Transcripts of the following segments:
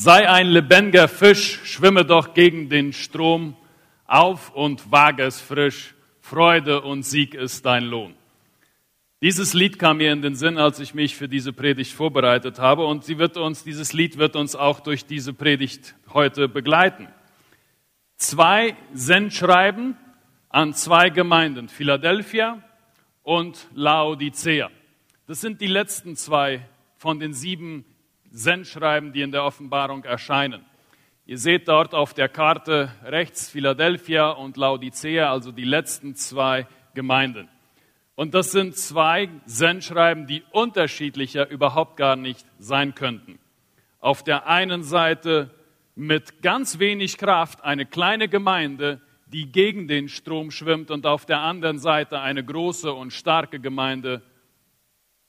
Sei ein lebendiger Fisch, schwimme doch gegen den Strom auf und wage es frisch. Freude und Sieg ist dein Lohn. Dieses Lied kam mir in den Sinn, als ich mich für diese Predigt vorbereitet habe und sie wird uns, dieses Lied wird uns auch durch diese Predigt heute begleiten. Zwei Sendschreiben an zwei Gemeinden, Philadelphia und Laodicea. Das sind die letzten zwei von den sieben Sendschreiben, die in der Offenbarung erscheinen. Ihr seht dort auf der Karte rechts Philadelphia und Laodicea, also die letzten zwei Gemeinden. Und das sind zwei Sendschreiben, die unterschiedlicher überhaupt gar nicht sein könnten. Auf der einen Seite mit ganz wenig Kraft eine kleine Gemeinde, die gegen den Strom schwimmt, und auf der anderen Seite eine große und starke Gemeinde,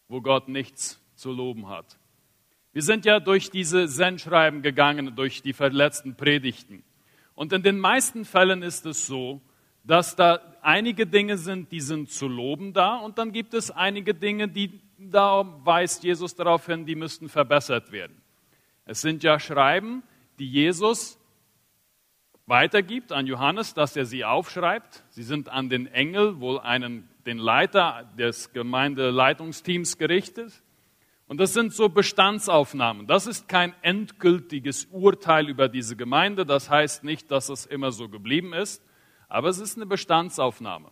wo Gott nichts zu loben hat. Wir sind ja durch diese Sendschreiben gegangen, durch die verletzten Predigten. Und in den meisten Fällen ist es so, dass da einige Dinge sind, die sind zu loben da, und dann gibt es einige Dinge, die da weist Jesus darauf hin, die müssten verbessert werden. Es sind ja Schreiben, die Jesus weitergibt an Johannes, dass er sie aufschreibt. Sie sind an den Engel, wohl einen, den Leiter des Gemeindeleitungsteams gerichtet. Und das sind so Bestandsaufnahmen. Das ist kein endgültiges Urteil über diese Gemeinde. Das heißt nicht, dass es immer so geblieben ist, aber es ist eine Bestandsaufnahme.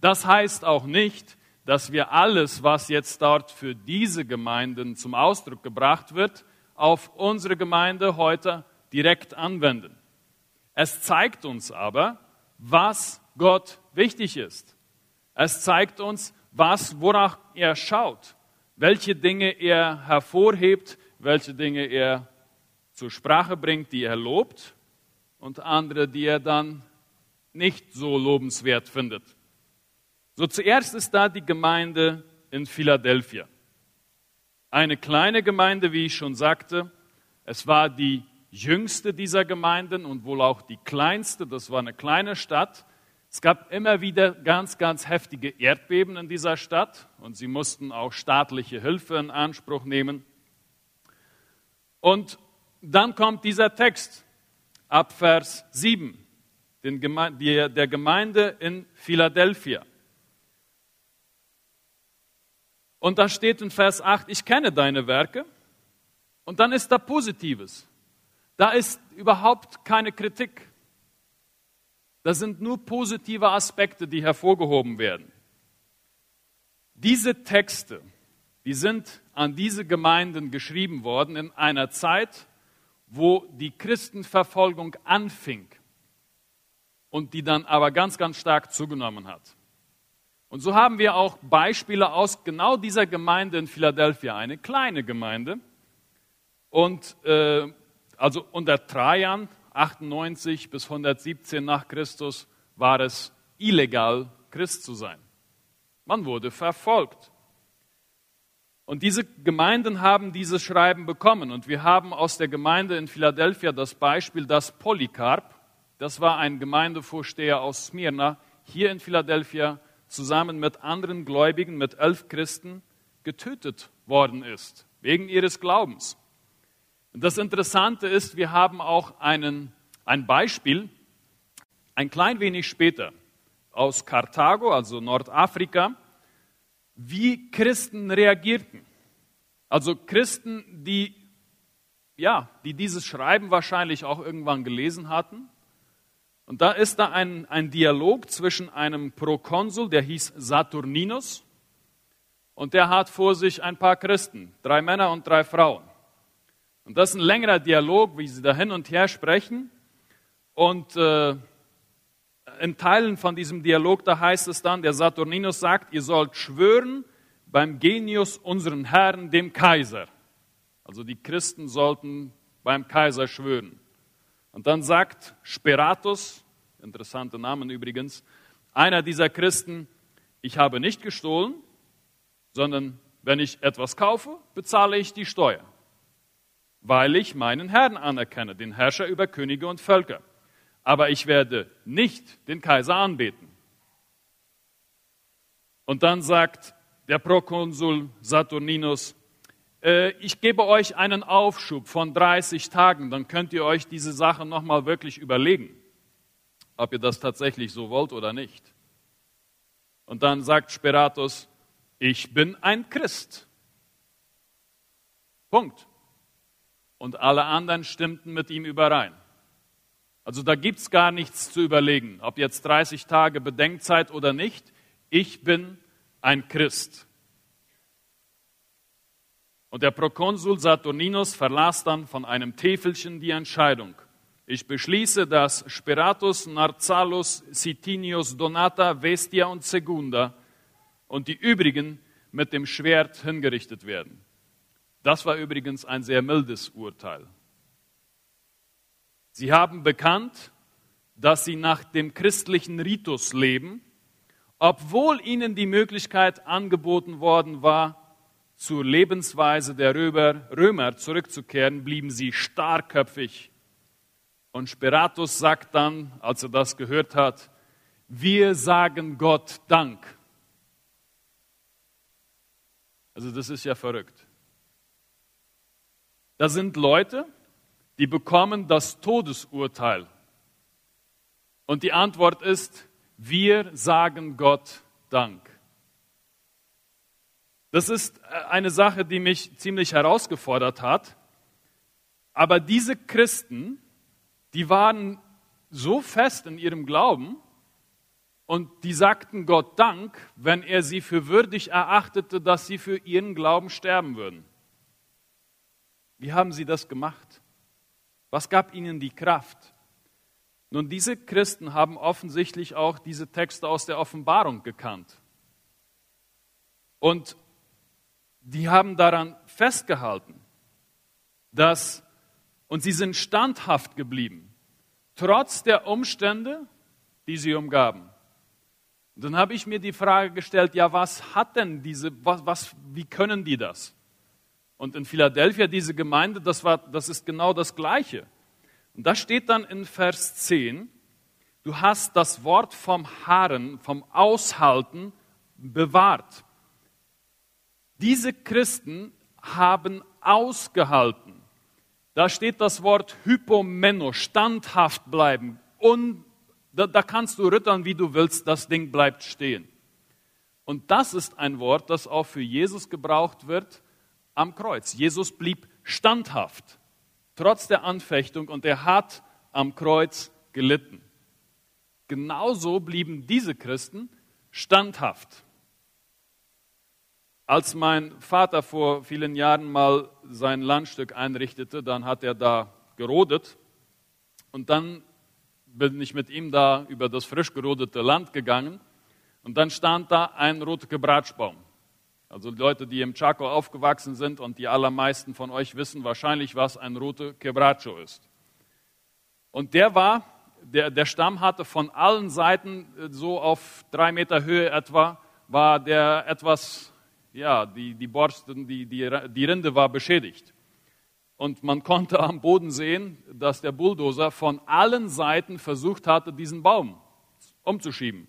Das heißt auch nicht, dass wir alles, was jetzt dort für diese Gemeinden zum Ausdruck gebracht wird, auf unsere Gemeinde heute direkt anwenden. Es zeigt uns aber, was Gott wichtig ist. Es zeigt uns, was, worauf er schaut welche Dinge er hervorhebt, welche Dinge er zur Sprache bringt, die er lobt und andere, die er dann nicht so lobenswert findet. So zuerst ist da die Gemeinde in Philadelphia. Eine kleine Gemeinde, wie ich schon sagte. Es war die jüngste dieser Gemeinden und wohl auch die kleinste. Das war eine kleine Stadt. Es gab immer wieder ganz, ganz heftige Erdbeben in dieser Stadt und sie mussten auch staatliche Hilfe in Anspruch nehmen. Und dann kommt dieser Text ab Vers 7 der Gemeinde in Philadelphia. Und da steht in Vers 8, ich kenne deine Werke. Und dann ist da Positives. Da ist überhaupt keine Kritik. Das sind nur positive Aspekte, die hervorgehoben werden. Diese Texte, die sind an diese Gemeinden geschrieben worden in einer Zeit, wo die Christenverfolgung anfing und die dann aber ganz, ganz stark zugenommen hat. Und so haben wir auch Beispiele aus genau dieser Gemeinde in Philadelphia, eine kleine Gemeinde. Und äh, also unter Trajan 98 bis 117 nach Christus war es illegal, Christ zu sein. Man wurde verfolgt. Und diese Gemeinden haben dieses Schreiben bekommen. Und wir haben aus der Gemeinde in Philadelphia das Beispiel, dass Polycarp, das war ein Gemeindevorsteher aus Smyrna, hier in Philadelphia zusammen mit anderen Gläubigen, mit elf Christen, getötet worden ist, wegen ihres Glaubens. Und das Interessante ist, wir haben auch einen, ein Beispiel, ein klein wenig später, aus Karthago, also Nordafrika, wie Christen reagierten. Also Christen, die, ja, die dieses Schreiben wahrscheinlich auch irgendwann gelesen hatten. Und da ist da ein, ein Dialog zwischen einem Prokonsul, der hieß Saturninus, und der hat vor sich ein paar Christen, drei Männer und drei Frauen. Und das ist ein längerer Dialog, wie sie da hin und her sprechen. Und äh, in Teilen von diesem Dialog, da heißt es dann, der Saturninus sagt, ihr sollt schwören beim Genius unseren Herrn, dem Kaiser. Also die Christen sollten beim Kaiser schwören. Und dann sagt Speratus, interessante Namen übrigens, einer dieser Christen, ich habe nicht gestohlen, sondern wenn ich etwas kaufe, bezahle ich die Steuer weil ich meinen Herrn anerkenne, den Herrscher über Könige und Völker. Aber ich werde nicht den Kaiser anbeten. Und dann sagt der Prokonsul Saturninus, äh, ich gebe euch einen Aufschub von 30 Tagen, dann könnt ihr euch diese Sache nochmal wirklich überlegen, ob ihr das tatsächlich so wollt oder nicht. Und dann sagt Speratus, ich bin ein Christ. Punkt. Und alle anderen stimmten mit ihm überein. Also da gibt es gar nichts zu überlegen, ob jetzt 30 Tage Bedenkzeit oder nicht. Ich bin ein Christ. Und der Prokonsul Saturninus verlas dann von einem Täfelchen die Entscheidung. Ich beschließe, dass Speratus, Narcallus, Sitinius, Donata, Vestia und Segunda und die übrigen mit dem Schwert hingerichtet werden. Das war übrigens ein sehr mildes Urteil. Sie haben bekannt, dass sie nach dem christlichen Ritus leben, obwohl ihnen die Möglichkeit angeboten worden war, zur Lebensweise der Römer, Römer zurückzukehren, blieben sie starrköpfig. Und Speratus sagt dann, als er das gehört hat, wir sagen Gott Dank. Also das ist ja verrückt. Da sind Leute, die bekommen das Todesurteil. Und die Antwort ist, wir sagen Gott Dank. Das ist äh, eine Sache, die mich ziemlich herausgefordert hat. Aber diese Christen, die waren so fest in ihrem Glauben und die sagten Gott Dank, wenn er sie für würdig erachtete, dass sie für ihren Glauben sterben würden. Wie haben sie das gemacht? Was gab ihnen die Kraft? Nun, diese Christen haben offensichtlich auch diese Texte aus der Offenbarung gekannt. Und die haben daran festgehalten, dass, und sie sind standhaft geblieben, trotz der Umstände, die sie umgaben. Und dann habe ich mir die Frage gestellt, ja, was hat denn diese, was, was, wie können die das? Und in Philadelphia, diese Gemeinde, das, war, das ist genau das Gleiche. Und da steht dann in Vers 10, du hast das Wort vom Harren, vom Aushalten bewahrt. Diese Christen haben ausgehalten. Da steht das Wort Hypomeno, standhaft bleiben. Und da, da kannst du rütteln, wie du willst, das Ding bleibt stehen. Und das ist ein Wort, das auch für Jesus gebraucht wird am Kreuz. Jesus blieb standhaft, trotz der Anfechtung, und er hat am Kreuz gelitten. Genauso blieben diese Christen standhaft. Als mein Vater vor vielen Jahren mal sein Landstück einrichtete, dann hat er da gerodet und dann bin ich mit ihm da über das frisch gerodete Land gegangen und dann stand da ein roter Gebratschbaum. Also Leute, die im Chaco aufgewachsen sind und die allermeisten von euch wissen wahrscheinlich, was ein roter Quebracho ist. Und der war, der, der Stamm hatte von allen Seiten äh, so auf drei Meter Höhe etwa, war der etwas ja, die, die Borsten, die, die, die Rinde war beschädigt. Und man konnte am Boden sehen, dass der Bulldozer von allen Seiten versucht hatte, diesen Baum umzuschieben.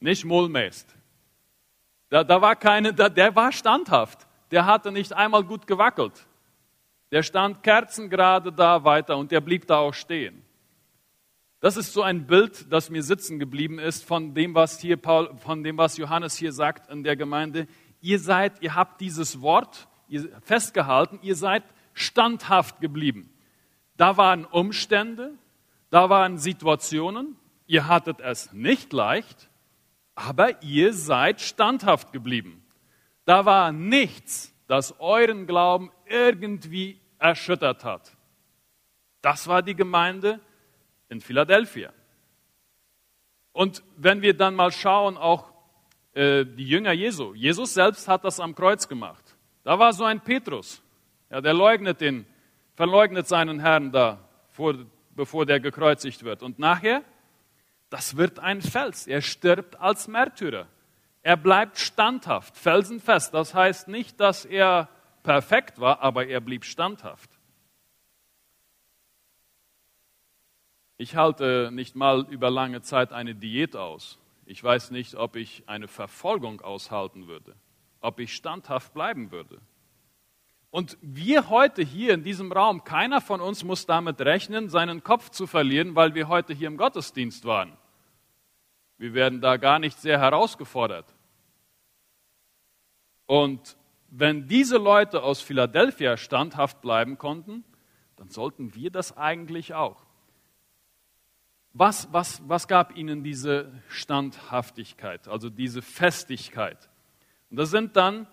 Nicht mullmäßt. Da, da war keine, da, der war standhaft. Der hatte nicht einmal gut gewackelt. Der stand kerzengerade da weiter und der blieb da auch stehen. Das ist so ein Bild, das mir sitzen geblieben ist von dem, was hier Paul, von dem, was Johannes hier sagt in der Gemeinde. Ihr seid, ihr habt dieses Wort festgehalten, ihr seid standhaft geblieben. Da waren Umstände, da waren Situationen, ihr hattet es nicht leicht, aber ihr seid standhaft geblieben. Da war nichts, das euren Glauben irgendwie erschüttert hat. Das war die Gemeinde in Philadelphia. Und wenn wir dann mal schauen, auch äh, die Jünger Jesu, Jesus selbst hat das am Kreuz gemacht. Da war so ein Petrus, ja, der leugnet den, verleugnet seinen Herrn da, vor, bevor der gekreuzigt wird. Und nachher, das wird ein Fels. Er stirbt als Märtyrer. Er bleibt standhaft, felsenfest. Das heißt nicht, dass er perfekt war, aber er blieb standhaft. Ich halte nicht mal über lange Zeit eine Diät aus. Ich weiß nicht, ob ich eine Verfolgung aushalten würde. ob ich standhaft bleiben würde. Und wir heute hier in diesem Raum, keiner von uns muss damit rechnen, seinen Kopf zu verlieren, weil wir heute hier im Gottesdienst waren. Wir werden da gar nicht sehr herausgefordert. Und wenn diese Leute aus Philadelphia standhaft bleiben konnten, dann sollten wir das eigentlich auch. Was, was, was gab ihnen diese Standhaftigkeit, also diese Festigkeit? Und das sind dann,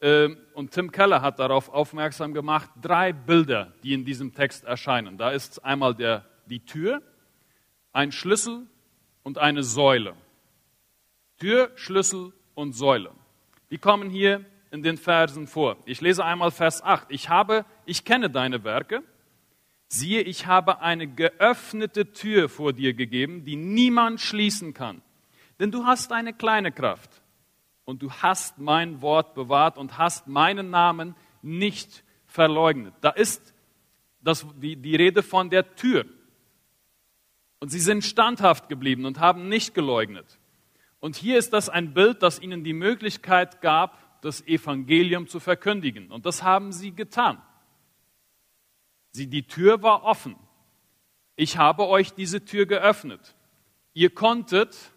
äh, und Tim Keller hat darauf aufmerksam gemacht, drei Bilder, die in diesem Text erscheinen. Da ist einmal der, die Tür, ein Schlüssel und eine Säule. Tür, Schlüssel und Säule. Die kommen hier in den Versen vor. Ich lese einmal Vers 8. Ich habe, ich kenne deine Werke. Siehe, ich habe eine geöffnete Tür vor dir gegeben, die niemand schließen kann. Denn du hast eine kleine Kraft und du hast mein Wort bewahrt und hast meinen Namen nicht verleugnet. Da ist das, die, die Rede von der Tür. Und sie sind standhaft geblieben und haben nicht geleugnet. Und hier ist das ein Bild, das ihnen die Möglichkeit gab, das Evangelium zu verkündigen. Und das haben sie getan. Sie, die Tür war offen. Ich habe euch diese Tür geöffnet. Ihr konntet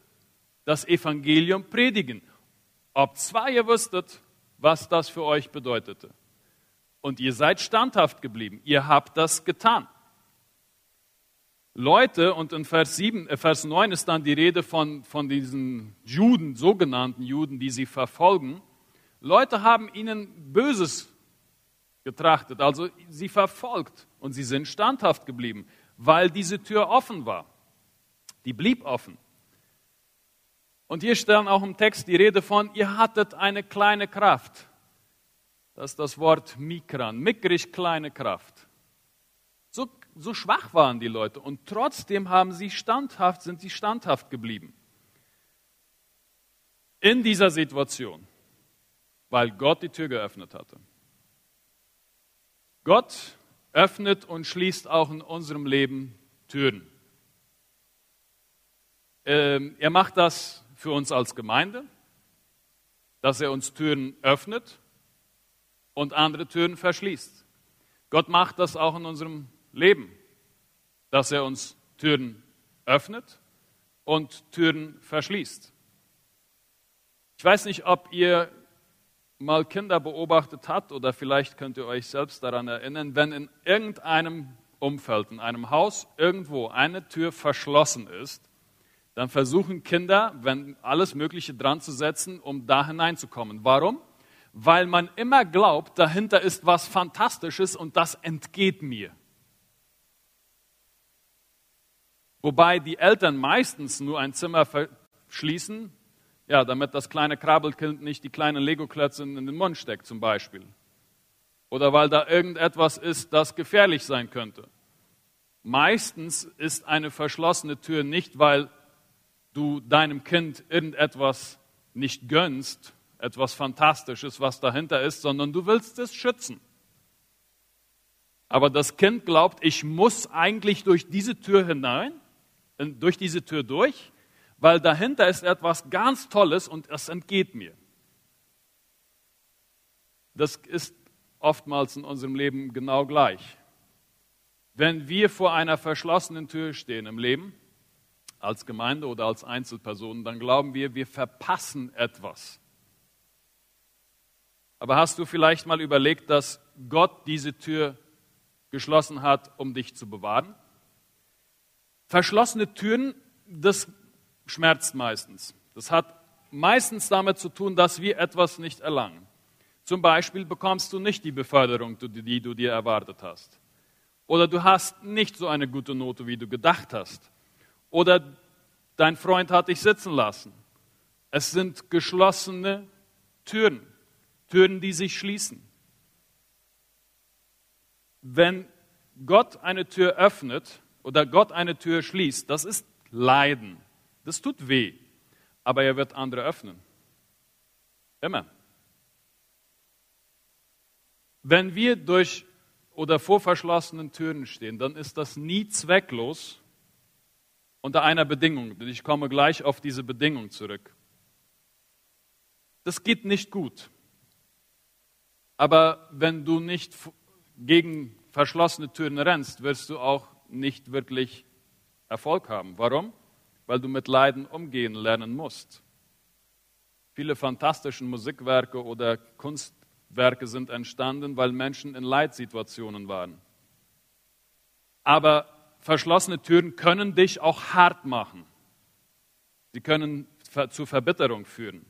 das Evangelium predigen. Ob zwar ihr wüsstet, was das für euch bedeutete. Und ihr seid standhaft geblieben. Ihr habt das getan. Leute, und in Vers, 7, äh, Vers 9 ist dann die Rede von, von diesen Juden, sogenannten Juden, die sie verfolgen. Leute haben ihnen Böses getrachtet, also sie verfolgt und sie sind standhaft geblieben, weil diese Tür offen war. Die blieb offen. Und hier stellen auch im Text die Rede von, ihr hattet eine kleine Kraft. Das ist das Wort Mikran, mickrig kleine Kraft. So, schwach waren die Leute und trotzdem haben sie standhaft, sind sie standhaft geblieben. In dieser Situation weil Gott die Tür geöffnet hatte. Gott öffnet und schließt auch in unserem Leben Türen. Ähm, er macht das für uns als Gemeinde, dass er uns Türen öffnet und andere Türen verschließt. Gott macht das auch in unserem Leben, dass er uns Türen öffnet und Türen verschließt. Ich weiß nicht, ob ihr mal Kinder beobachtet hat, oder vielleicht könnt ihr euch selbst daran erinnern, wenn in irgendeinem Umfeld, in einem Haus irgendwo eine Tür verschlossen ist, dann versuchen Kinder, wenn alles Mögliche dran zu setzen, um da hineinzukommen. Warum? Weil man immer glaubt, dahinter ist was Fantastisches und das entgeht mir. Wobei die Eltern meistens nur ein Zimmer verschließen, ja, damit das kleine Krabbelkind nicht die kleinen Lego-Klötze in den Mund steckt zum Beispiel. Oder weil da irgendetwas ist, das gefährlich sein könnte. Meistens ist eine verschlossene Tür nicht, weil du deinem Kind irgendetwas nicht gönnst, etwas Fantastisches, was dahinter ist, sondern du willst es schützen. Aber das Kind glaubt, ich muss eigentlich durch diese Tür hinein, durch diese Tür durch, weil dahinter ist etwas ganz Tolles und es entgeht mir. Das ist oftmals in unserem Leben genau gleich. Wenn wir vor einer verschlossenen Tür stehen im Leben, als Gemeinde oder als Einzelpersonen, dann glauben wir, wir verpassen etwas. Aber hast du vielleicht mal überlegt, dass Gott diese Tür geschlossen hat, um dich zu bewahren? Verschlossene Türen, das schmerzt meistens. Das hat meistens damit zu tun, dass wir etwas nicht erlangen. Zum Beispiel bekommst du nicht die Beförderung, die du dir erwartet hast. Oder du hast nicht so eine gute Note, wie du gedacht hast. Oder dein Freund hat dich sitzen lassen. Es sind geschlossene Türen, Türen, die sich schließen. Wenn Gott eine Tür öffnet oder Gott eine Tür schließt, das ist Leiden. Das tut weh, aber er wird andere öffnen. Immer. Wenn wir durch oder vor verschlossenen Türen stehen, dann ist das nie zwecklos unter einer Bedingung. Ich komme gleich auf diese Bedingung zurück. das geht nicht gut. Aber wenn du nicht gegen verschlossene Türen rennst, wirst du auch nicht wirklich Erfolg haben. Warum? Weil du mit Leiden umgehen lernen musst. Viele fantastische Musikwerke oder Kunstwerke sind entstanden, weil Menschen in Leidsituationen waren. Aber verschlossene Türen können dich auch hart machen. Sie können zu Verbitterung führen.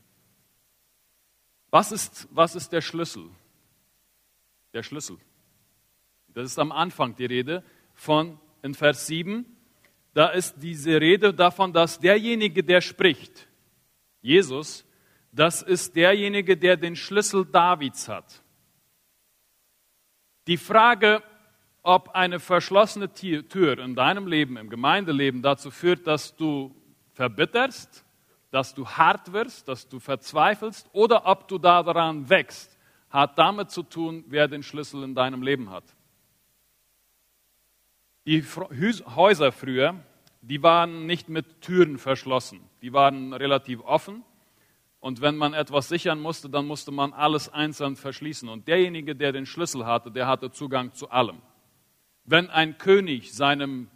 Was ist, was ist der Schlüssel? Der Schlüssel. Das ist am Anfang die Rede von in Vers 7. Da ist diese Rede davon, dass derjenige, der spricht, Jesus, das ist derjenige, der den Schlüssel Davids hat. Die Frage, ob eine verschlossene Tür in deinem Leben, im Gemeindeleben dazu führt, dass du verbitterst, dass du hart wirst, dass du verzweifelst oder ob du daran wächst, hat damit zu tun, wer den Schlüssel in deinem Leben hat. Die Häuser früher, die waren nicht mit Türen verschlossen, die waren relativ offen. Und wenn man etwas sichern musste, dann musste man alles einzeln verschließen. Und derjenige, der den Schlüssel hatte, der hatte Zugang zu allem. Wenn ein König seinem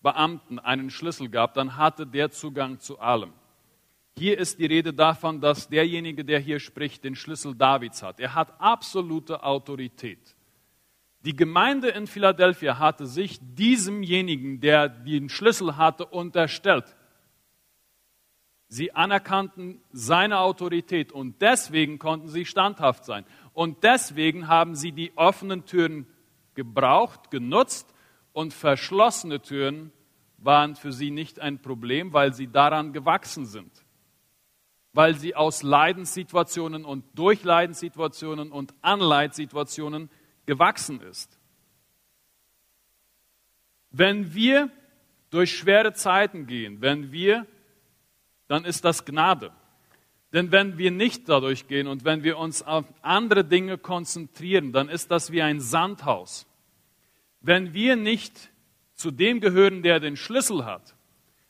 Beamten einen Schlüssel gab, dann hatte der Zugang zu allem. Hier ist die Rede davon, dass derjenige, der hier spricht, den Schlüssel Davids hat. Er hat absolute Autorität. Die Gemeinde in Philadelphia hatte sich diesemjenigen, der den Schlüssel hatte, unterstellt. Sie anerkannten seine Autorität und deswegen konnten sie standhaft sein. Und deswegen haben sie die offenen Türen gebraucht, genutzt und verschlossene Türen waren für sie nicht ein Problem, weil sie daran gewachsen sind weil sie aus Leidenssituationen und durch Leidenssituationen und an Leidsituationen gewachsen ist. Wenn wir durch schwere Zeiten gehen, wenn wir, dann ist das Gnade. Denn wenn wir nicht dadurch gehen und wenn wir uns auf andere Dinge konzentrieren, dann ist das wie ein Sandhaus. Wenn wir nicht zu dem gehören, der den Schlüssel hat,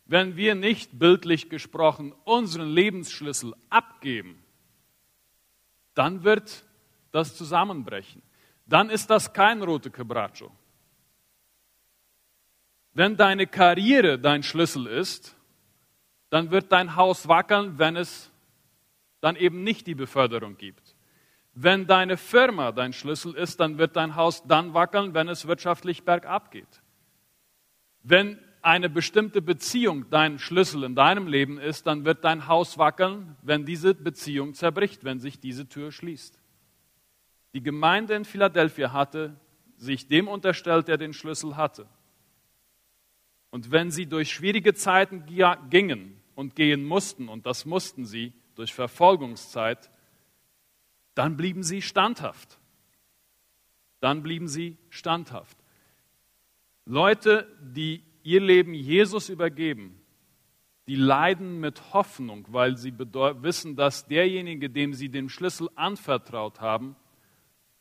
wenn wir nicht bildlich gesprochen unseren Lebensschlüssel abgeben, dann wird das zusammenbrechen. Dann ist das kein rote Quebracho. Wenn deine Karriere dein Schlüssel ist, dann wird dein Haus wackeln, wenn es dann eben nicht die Beförderung gibt. Wenn deine Firma dein Schlüssel ist, dann wird dein Haus dann wackeln, wenn es wirtschaftlich bergab geht. Wenn eine bestimmte Beziehung dein Schlüssel in deinem Leben ist, dann wird dein Haus wackeln, wenn diese Beziehung zerbricht, wenn sich diese Tür schließt. Die Gemeinde in Philadelphia hatte sich dem unterstellt, der den Schlüssel hatte. Und wenn sie durch schwierige Zeiten gingen und gehen mussten, und das mussten sie durch Verfolgungszeit, dann blieben sie standhaft. Dann blieben sie standhaft. Leute, die ihr Leben Jesus übergeben, die leiden mit Hoffnung, weil sie wissen, dass derjenige, dem sie den Schlüssel anvertraut haben,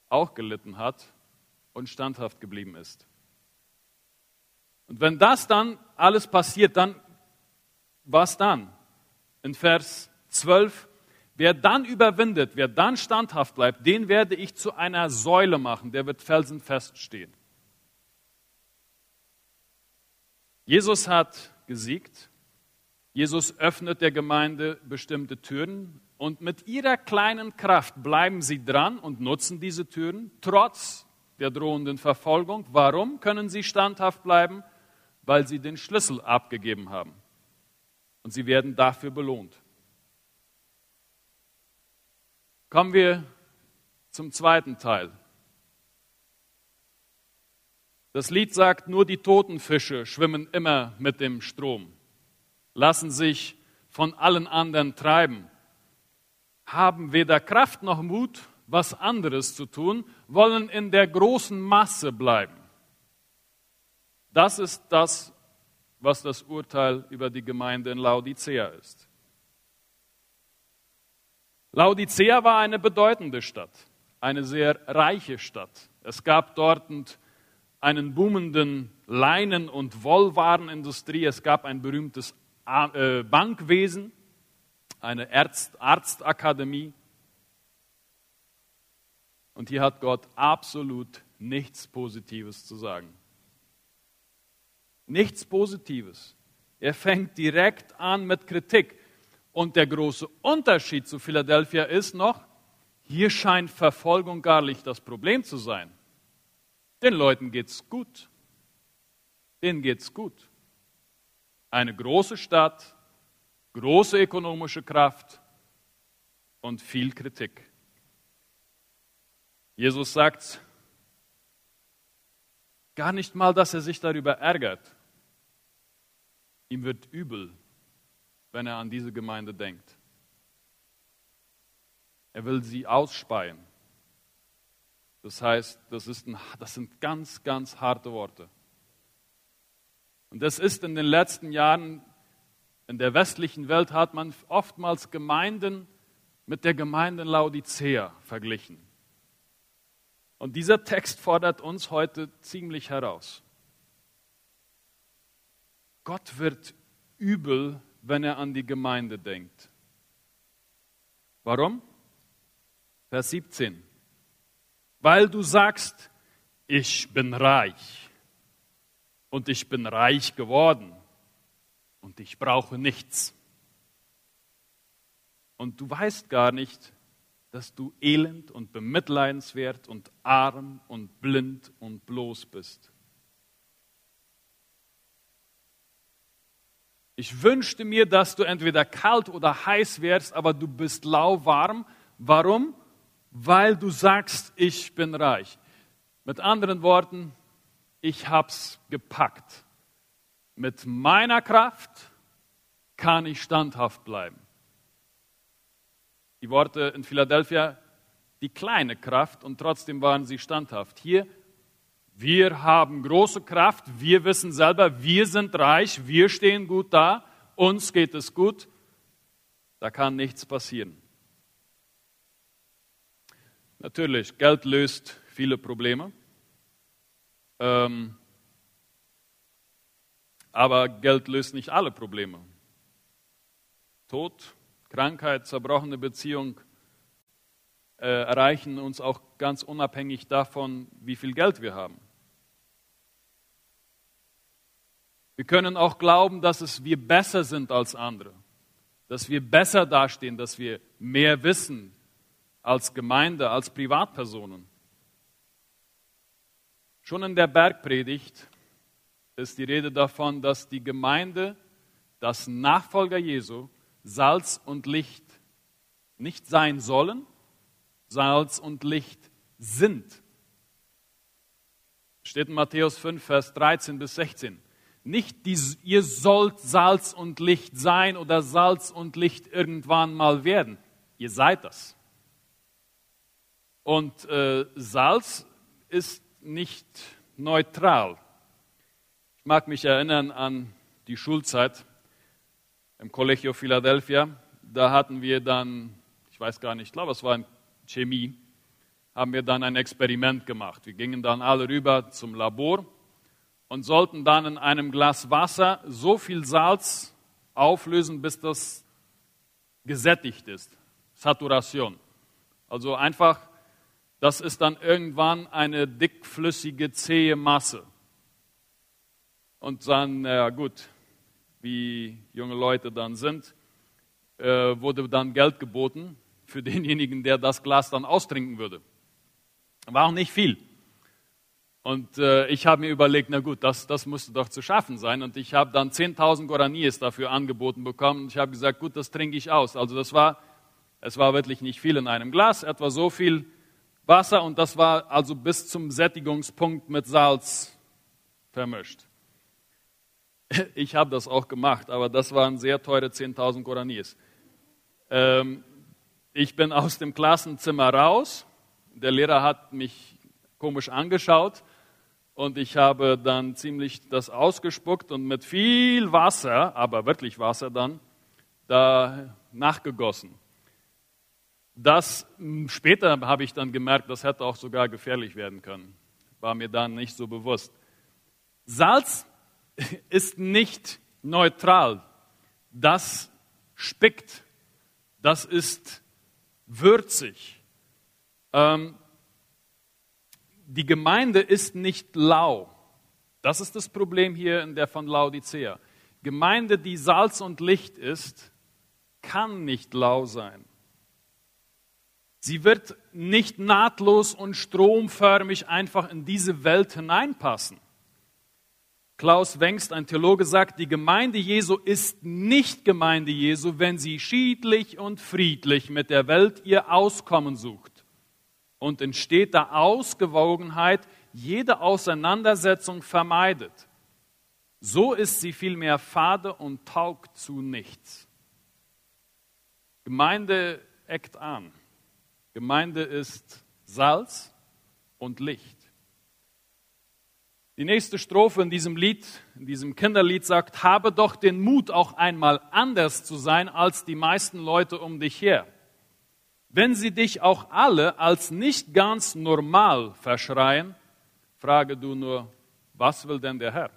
auch gelitten hat und standhaft geblieben ist. Und wenn das dann alles passiert, dann was dann? In Vers 12, wer dann überwindet, wer dann standhaft bleibt, den werde ich zu einer Säule machen, der wird felsenfest stehen. Jesus hat gesiegt. Jesus öffnet der Gemeinde bestimmte Türen und mit ihrer kleinen Kraft bleiben sie dran und nutzen diese Türen trotz der drohenden Verfolgung. Warum können sie standhaft bleiben? Weil sie den Schlüssel abgegeben haben. Und sie werden dafür belohnt. Kommen wir zum zweiten Teil das Lied sagt, nur die toten Fische schwimmen immer mit dem Strom, lassen sich von allen anderen treiben, haben weder Kraft noch Mut, was anderes zu tun, wollen in der großen Masse bleiben. Das ist das, was das Urteil über die Gemeinde in Laodicea ist. Laodicea war eine bedeutende Stadt, eine sehr reiche Stadt. Es gab dort einen boomenden Leinen- und Wollwarenindustrie. Es gab ein berühmtes äh, Bankwesen. Eine Arzt, Arztakademie. Und hier hat Gott absolut nichts Positives zu sagen. Nichts Positives. Er fängt direkt an mit Kritik. Und der große Unterschied zu Philadelphia ist noch, hier scheint Verfolgung gar nicht das Problem zu sein. Den Leuten geht's gut. Denen geht's gut. Eine große Stadt, große ökonomische Kraft und viel Kritik. Jesus sagt gar nicht mal, dass er sich darüber ärgert. Ihm wird übel, wenn er an diese Gemeinde denkt. Er will sie ausspeien. Das heißt, das, ein, das sind ganz, ganz harte Worte. Und das ist in den letzten Jahren in der westlichen Welt hat man oftmals Gemeinden mit der Gemeinde Laodicea verglichen. Und dieser Text fordert uns heute ziemlich heraus. Gott wird übel, wenn er an die Gemeinde denkt. Warum? Vers 17. Weil du sagst, ich bin reich und ich bin reich geworden und ich brauche nichts. Und du weißt gar nicht, dass du elend und bemitleidenswert und arm und blind und bloß bist. Ich wünschte mir, dass du entweder kalt oder heiß wärst, aber du bist lauwarm. Warum? Weil du sagst, ich bin reich. Mit anderen Worten, ich hab's gepackt mit meiner Kraft kann ich standhaft bleiben. Die Worte in Philadelphia, die kleine Kraft und trotzdem waren sie standhaft. Hier, wir haben große Kraft, wir wissen selber, wir sind reich, wir stehen gut da, uns geht es gut, da kann nichts passieren. Natürlich, Geld löst viele Probleme. Ähm, aber Geld löst nicht alle Probleme. Tod, Krankheit, zerbrochene Beziehung äh, erreichen uns auch ganz unabhängig davon, wie viel Geld wir haben. Wir können auch glauben, dass es wir besser sind als andere, dass wir besser dastehen, dass wir mehr wissen als Gemeinde, als Privatpersonen. Schon in der Bergpredigt ist die Rede davon, dass die Gemeinde, das Nachfolger Jesu, Salz und Licht nicht sein sollen, Salz und Licht sind. Steht in Matthäus 5, Vers 13 bis 16. Nicht die, ihr sollt Salz und Licht sein oder Salz und Licht irgendwann mal werden. Ihr seid das. Und äh, Salz ist nicht neutral mag mich erinnern an die Schulzeit im Collegio Philadelphia. Da hatten wir dann, ich weiß gar nicht, ich glaube, es war in Chemie, haben wir dann ein Experiment gemacht. Wir gingen dann alle rüber zum Labor und sollten dann in einem Glas Wasser so viel Salz auflösen, bis das gesättigt ist. Saturation. Also einfach, das ist dann irgendwann eine dickflüssige, zähe Masse und dann, ja gut, wie junge Leute dann sind, äh, wurde dann Geld geboten für denjenigen, der das Glas dann austrinken würde. War auch nicht viel. Und äh, ich habe mir überlegt, na gut, das, das musste doch zu schaffen sein. Und ich habe dann 10.000 Guaraníes dafür angeboten bekommen. Und ich habe gesagt, gut, das trinke ich aus. Also das war, es war wirklich nicht viel in einem Glas, etwa so viel Wasser. Und das war also bis zum Sättigungspunkt mit Salz vermischt. Ich habe das auch gemacht, aber das waren sehr teure 10.000 Guaraníes. Ähm, ich bin aus dem Klassenzimmer raus. Der Lehrer hat mich komisch angeschaut und ich habe dann ziemlich das ausgespuckt und mit viel Wasser, aber wirklich Wasser dann, da nachgegossen. Das später habe ich dann gemerkt, das hätte auch sogar gefährlich werden können. War mir dann nicht so bewusst. Salz ist nicht neutral. Das spickt Das ist würzig. Ähm, die Gemeinde ist nicht lau. Das ist das Problem hier in der von Laodicea. Gemeinde, die Salz und Licht ist, kann nicht lau sein. Sie wird nicht nahtlos und stromförmig einfach in diese Welt hineinpassen. Klaus Wengst, ein Theologe, sagt, die Gemeinde Jesu ist nicht Gemeinde Jesu, wenn sie schiedlich und friedlich mit der Welt ihr Auskommen sucht und in steter Ausgewogenheit jede Auseinandersetzung vermeidet. So ist sie vielmehr fade und taugt zu nichts. Gemeinde eckt an. Gemeinde ist Salz und Licht. Die nächste Strophe in diesem Lied, in diesem Kinderlied sagt, habe doch den Mut, auch einmal anders zu sein als die meisten Leute um dich her. Wenn sie dich auch alle als nicht ganz normal verschreien, frage du nur, was will denn der Herr?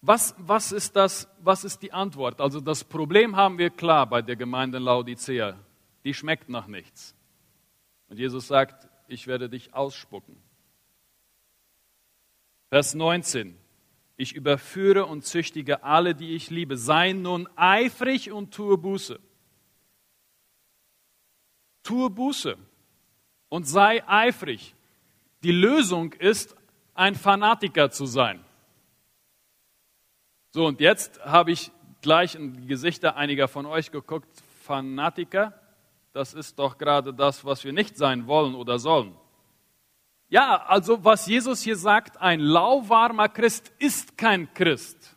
Was, was, ist das, was ist die Antwort? Also das Problem haben wir klar bei der Gemeinde Laodicea. Die schmeckt nach nichts. Und Jesus sagt, ich werde dich ausspucken. Vers 19. Ich überführe und züchtige alle, die ich liebe. Sei nun eifrig und tue Buße. Tue Buße und sei eifrig. Die Lösung ist, ein Fanatiker zu sein. So, und jetzt habe ich gleich in die Gesichter einiger von euch geguckt. Fanatiker, das ist doch gerade das, was wir nicht sein wollen oder sollen. Ja, also was Jesus hier sagt, ein lauwarmer Christ ist kein Christ.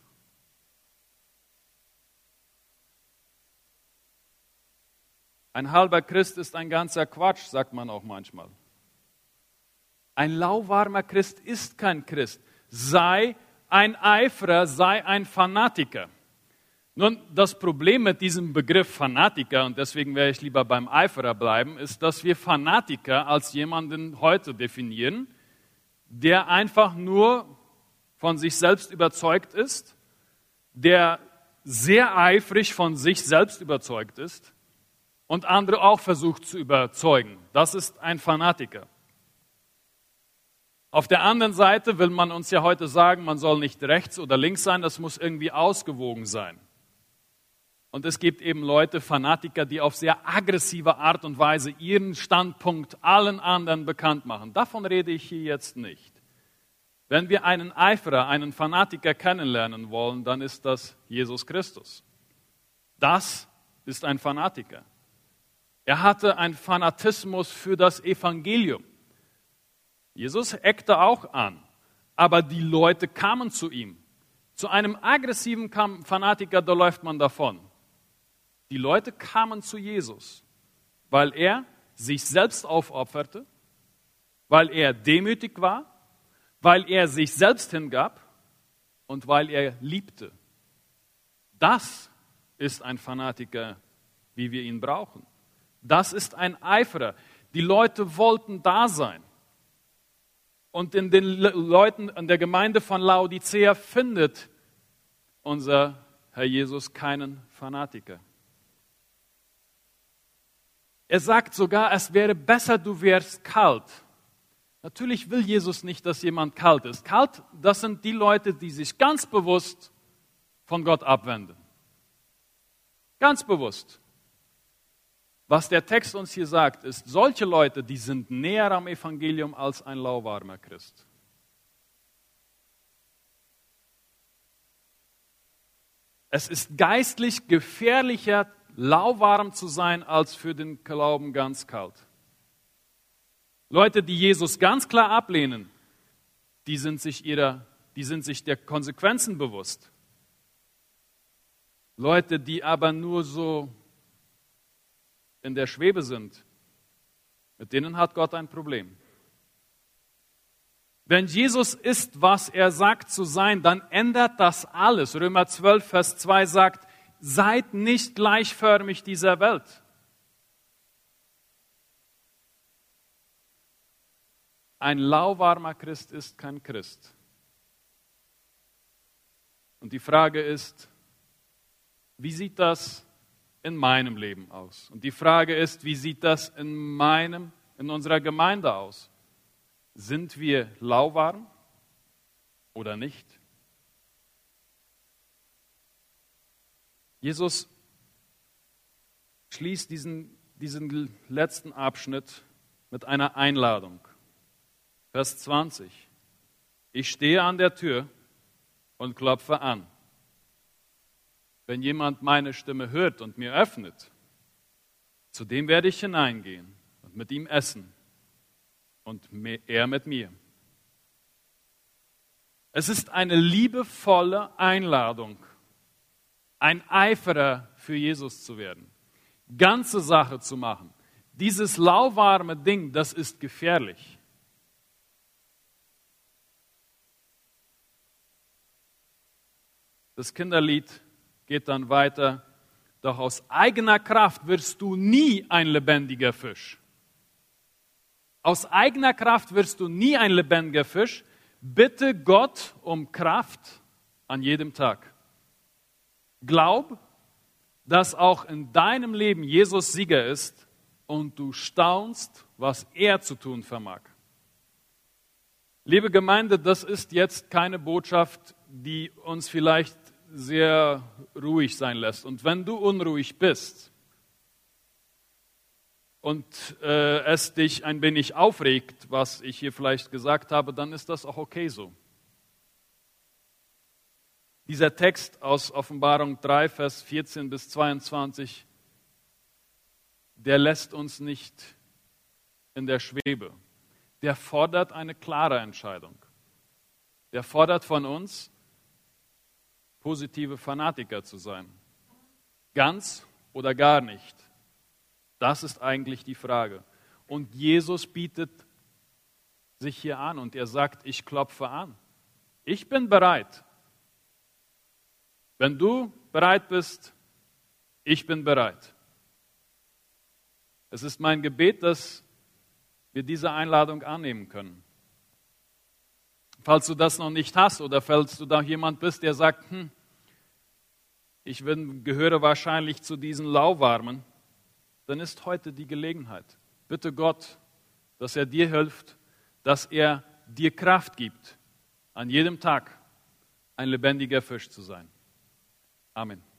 Ein halber Christ ist ein ganzer Quatsch, sagt man auch manchmal. Ein lauwarmer Christ ist kein Christ. Sei ein Eiferer sei ein Fanatiker. Nun, das Problem mit diesem Begriff Fanatiker, und deswegen werde ich lieber beim Eiferer bleiben, ist, dass wir Fanatiker als jemanden heute definieren, der einfach nur von sich selbst überzeugt ist, der sehr eifrig von sich selbst überzeugt ist und andere auch versucht zu überzeugen. Das ist ein Fanatiker. Auf der anderen Seite will man uns ja heute sagen, man soll nicht rechts oder links sein, das muss irgendwie ausgewogen sein. Und es gibt eben Leute, Fanatiker, die auf sehr aggressive Art und Weise ihren Standpunkt allen anderen bekannt machen. Davon rede ich hier jetzt nicht. Wenn wir einen Eiferer, einen Fanatiker kennenlernen wollen, dann ist das Jesus Christus. Das ist ein Fanatiker. Er hatte einen Fanatismus für das Evangelium. Jesus eckte auch an, aber die Leute kamen zu ihm. Zu einem aggressiven Fanatiker, da läuft man davon. Die Leute kamen zu Jesus, weil er sich selbst aufopferte, weil er demütig war, weil er sich selbst hingab und weil er liebte. Das ist ein Fanatiker, wie wir ihn brauchen. Das ist ein Eiferer. Die Leute wollten da sein. Und in den Leuten in der Gemeinde von Laodicea findet unser Herr Jesus keinen Fanatiker. Er sagt sogar, es wäre besser, du wärst kalt. Natürlich will Jesus nicht, dass jemand kalt ist. Kalt, das sind die Leute, die sich ganz bewusst von Gott abwenden. Ganz bewusst. Was der Text uns hier sagt, ist, solche Leute, die sind näher am Evangelium als ein lauwarmer Christ. Es ist geistlich gefährlicher, lauwarm zu sein, als für den Glauben ganz kalt. Leute, die Jesus ganz klar ablehnen, die sind sich, ihrer, die sind sich der Konsequenzen bewusst. Leute, die aber nur so in der Schwebe sind, mit denen hat Gott ein Problem. Wenn Jesus ist, was er sagt zu sein, dann ändert das alles. Römer 12, Vers 2 sagt, seid nicht gleichförmig dieser Welt. Ein lauwarmer Christ ist kein Christ. Und die Frage ist, wie sieht das in meinem Leben aus? Und die Frage ist, wie sieht das in meinem, in unserer Gemeinde aus? Sind wir lauwarm oder nicht? Jesus schließt diesen, diesen letzten Abschnitt mit einer Einladung. Vers 20. Ich stehe an der Tür und klopfe an. Wenn jemand meine Stimme hört und mir öffnet, zu dem werde ich hineingehen und mit ihm essen und er mit mir. Es ist eine liebevolle Einladung, ein Eiferer für Jesus zu werden, ganze Sache zu machen. Dieses lauwarme Ding, das ist gefährlich. Das Kinderlied geht dann weiter. Doch aus eigener Kraft wirst du nie ein lebendiger Fisch. Aus eigener Kraft wirst du nie ein lebendiger Fisch. Bitte Gott um Kraft an jedem Tag. Glaub, dass auch in deinem Leben Jesus Sieger ist und du staunst, was er zu tun vermag. Liebe Gemeinde, das ist jetzt keine Botschaft, die uns vielleicht sehr ruhig sein lässt. Und wenn du unruhig bist und äh, es dich ein wenig aufregt, was ich hier vielleicht gesagt habe, dann ist das auch okay so. Dieser Text aus Offenbarung 3, Vers 14 bis 22, der lässt uns nicht in der Schwebe. Der fordert eine klare Entscheidung. Der fordert von uns, positive Fanatiker zu sein. Ganz oder gar nicht. Das ist eigentlich die Frage. Und Jesus bietet sich hier an und er sagt, ich klopfe an. Ich bin bereit. Wenn du bereit bist, ich bin bereit. Es ist mein Gebet, dass wir diese Einladung annehmen können. Falls du das noch nicht hast oder falls du da jemand bist, der sagt, hm, ich bin, gehöre wahrscheinlich zu diesen Lauwarmen, dann ist heute die Gelegenheit. Bitte Gott, dass er dir hilft, dass er dir Kraft gibt, an jedem Tag ein lebendiger Fisch zu sein. Amen.